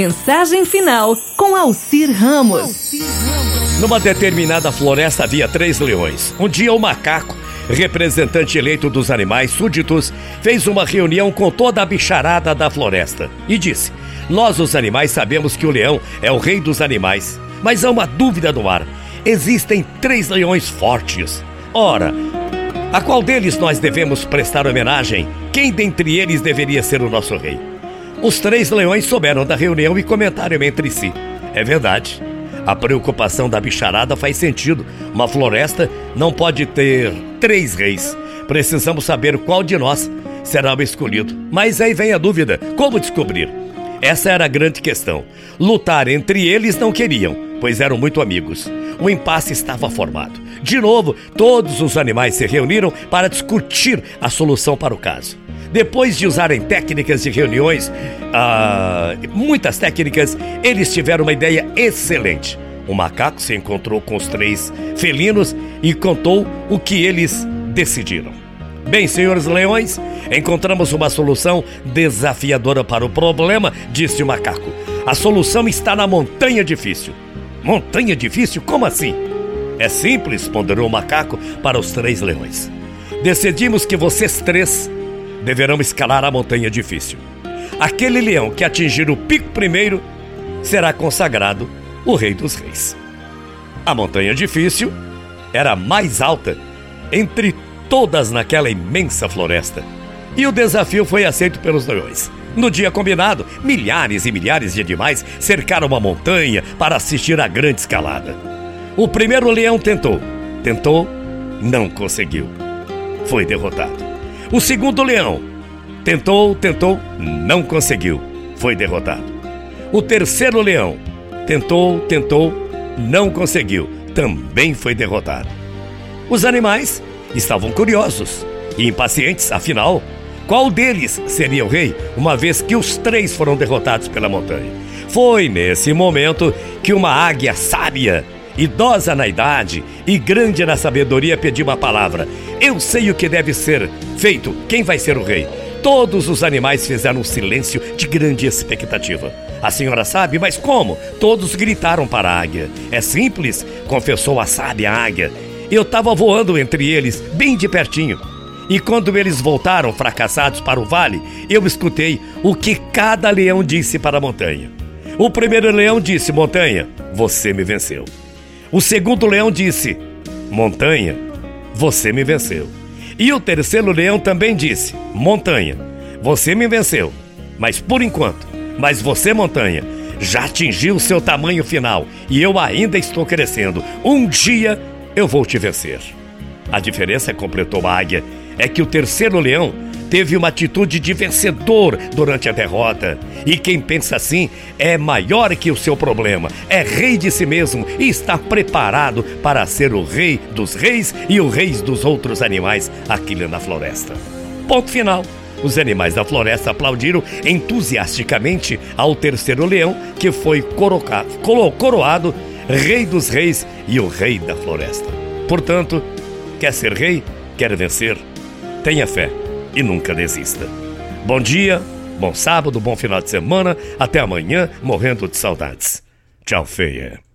Mensagem final com Alcir Ramos. Numa determinada floresta havia três leões. Um dia o macaco, representante eleito dos animais súditos, fez uma reunião com toda a bicharada da floresta e disse: Nós, os animais, sabemos que o leão é o rei dos animais, mas há uma dúvida no ar. Existem três leões fortes. Ora, a qual deles nós devemos prestar homenagem? Quem dentre eles deveria ser o nosso rei? Os três leões souberam da reunião e comentaram entre si. É verdade. A preocupação da bicharada faz sentido. Uma floresta não pode ter três reis. Precisamos saber qual de nós será o escolhido. Mas aí vem a dúvida: como descobrir? Essa era a grande questão. Lutar entre eles não queriam, pois eram muito amigos. O impasse estava formado. De novo, todos os animais se reuniram para discutir a solução para o caso. Depois de usarem técnicas de reuniões, ah, muitas técnicas, eles tiveram uma ideia excelente. O macaco se encontrou com os três felinos e contou o que eles decidiram. Bem, senhores leões, encontramos uma solução desafiadora para o problema, disse o macaco. A solução está na montanha difícil. Montanha difícil? Como assim? É simples, ponderou o macaco para os três leões. Decidimos que vocês três deverão escalar a montanha difícil. Aquele leão que atingir o pico primeiro será consagrado o Rei dos Reis. A montanha difícil era a mais alta entre todas naquela imensa floresta. E o desafio foi aceito pelos leões. No dia combinado, milhares e milhares de animais cercaram uma montanha para assistir à grande escalada. O primeiro leão tentou, tentou, não conseguiu. Foi derrotado. O segundo leão tentou, tentou, não conseguiu. Foi derrotado. O terceiro leão tentou, tentou, não conseguiu. Também foi derrotado. Os animais estavam curiosos e impacientes, afinal, qual deles seria o rei, uma vez que os três foram derrotados pela montanha? Foi nesse momento que uma águia sábia idosa na idade e grande na sabedoria, pediu uma palavra. Eu sei o que deve ser feito. Quem vai ser o rei? Todos os animais fizeram um silêncio de grande expectativa. A senhora sabe, mas como? Todos gritaram para a águia. É simples, confessou a sábia águia. Eu estava voando entre eles, bem de pertinho. E quando eles voltaram fracassados para o vale, eu escutei o que cada leão disse para a montanha. O primeiro leão disse: Montanha, você me venceu. O segundo leão disse: Montanha, você me venceu. E o terceiro leão também disse: Montanha, você me venceu. Mas por enquanto, mas você, montanha, já atingiu o seu tamanho final e eu ainda estou crescendo. Um dia eu vou te vencer. A diferença, completou a águia, é que o terceiro leão teve uma atitude de vencedor durante a derrota. E quem pensa assim é maior que o seu problema, é rei de si mesmo e está preparado para ser o rei dos reis e o rei dos outros animais aqui na floresta. Ponto final. Os animais da floresta aplaudiram entusiasticamente ao terceiro leão, que foi coroado rei dos reis e o rei da floresta. Portanto, quer ser rei? Quer vencer? Tenha fé e nunca desista. Bom dia, bom sábado, bom final de semana. Até amanhã, morrendo de saudades. Tchau, feia.